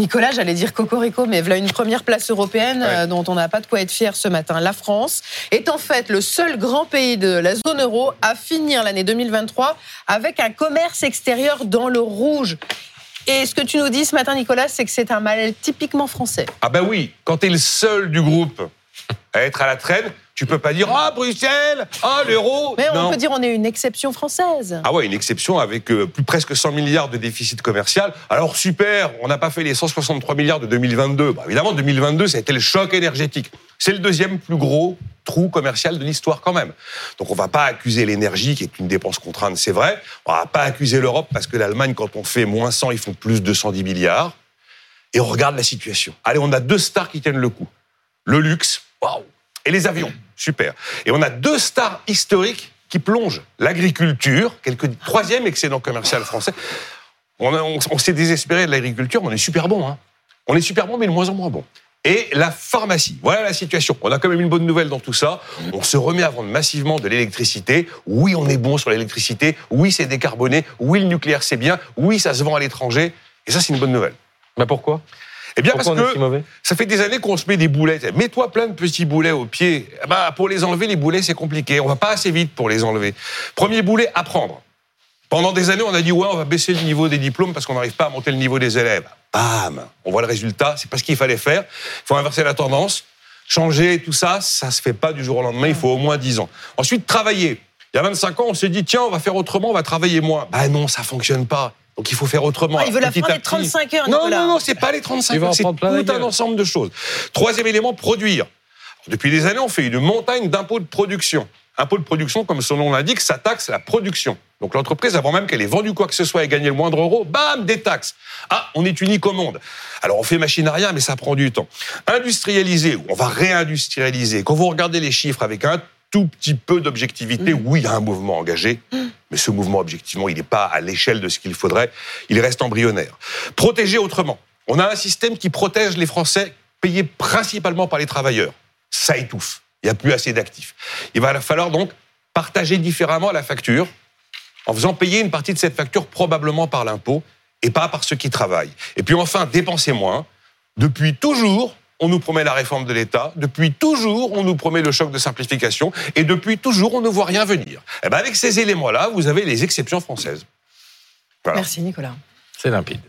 Nicolas, j'allais dire Cocorico, mais voilà une première place européenne Ouais. euh, dont on n'a pas de quoi être fier ce matin. La France est en fait le seul grand pays de la zone euro à finir l'année 2023 avec un commerce extérieur dans le rouge. Et ce que tu nous dis ce matin, Nicolas, c'est que c'est un mal typiquement français. Ah ben oui, quand t'es le seul du groupe à être à la traîne, tu peux pas dire ah Bruxelles, ah l'euro. Mais on Non. peut dire on est une exception française. Ah ouais, une exception avec euh, plus presque 100 milliards de déficit commercial. Alors super, on n'a pas fait les 163 milliards de 2022. Bah, évidemment, 2022, ça a été le choc énergétique. C'est le deuxième plus gros trou commercial de l'histoire quand même. Donc on va pas accuser l'énergie, qui est une dépense contrainte, c'est vrai. On va pas accuser l'Europe parce que l'Allemagne, quand on fait moins 100, ils font plus de 110 milliards. Et on regarde la situation. Allez, on a deux stars qui tiennent le coup. Le luxe, waouh, et les avions, super. Et on a deux stars historiques qui plongent. L'agriculture, quelque troisième excédent commercial français. On, s'est désespéré de l'agriculture, mais on est super bon. Hein. On est super bon, mais de moins en moins bon. Et la pharmacie, voilà la situation. On a quand même une bonne nouvelle dans tout ça. On se remet à vendre massivement de l'électricité. Oui, on est bon sur l'électricité. Oui, c'est décarboné. Oui, le nucléaire, c'est bien. Oui, ça se vend à l'étranger. Et ça, c'est une bonne nouvelle. Bah pourquoi? Eh bien, Pourquoi parce si que ça fait des années qu'on se met des boulets. Mets-toi plein de petits boulets au pied. Eh ben, pour les enlever, les boulets, c'est compliqué. On va pas assez vite pour les enlever. Premier boulet, apprendre. Pendant des années, on a dit, ouais, on va baisser le niveau des diplômes parce qu'on n'arrive pas à monter le niveau des élèves. Bam On voit le résultat. C'est pas ce qu'il fallait faire. Il faut inverser la tendance. Changer, tout ça, ça se fait pas du jour au lendemain. Il faut au moins 10 ans. Ensuite, travailler. Il y a 25 ans, on s'est dit, tiens, on va faire autrement, on va travailler moins. Bah non, ça fonctionne pas. Donc il faut faire autrement. Ah, il veut la fin des petit. 35 heures, Non, Nicolas. non, non, c'est pas les 35 Il va en heures, c'est tout un ensemble de choses. Troisième élément, produire. Depuis des années, on fait une montagne d'impôts de production. Impôt de production, comme son nom l'indique, ça taxe la production. Donc l'entreprise, avant même qu'elle ait vendu quoi que ce soit et gagné le moindre euro, bam, des taxes. Ah, on est unique au monde. Alors on fait machine à rien, mais ça prend du temps. Industrialiser, ou on va réindustrialiser. Quand vous regardez les chiffres avec un tout petit peu d'objectivité, oui, il y a un mouvement engagé, mais ce mouvement, objectivement, il n'est pas à l'échelle de ce qu'il faudrait. Il reste embryonnaire. Protéger autrement. On a un système qui protège les Français payés principalement par les travailleurs. Ça étouffe. Il n'y a plus assez d'actifs. Il va falloir donc partager différemment la facture en faisant payer une partie de cette facture probablement par l'impôt et pas par ceux qui travaillent. Et puis enfin, dépenser moins. Depuis toujours, on nous promet la réforme de l'État. Depuis toujours, on nous promet le choc de simplification. Et depuis toujours, on ne voit rien venir. Et ben avec ces éléments-là, vous avez les exceptions françaises. Voilà. Merci, Nicolas. C'est limpide.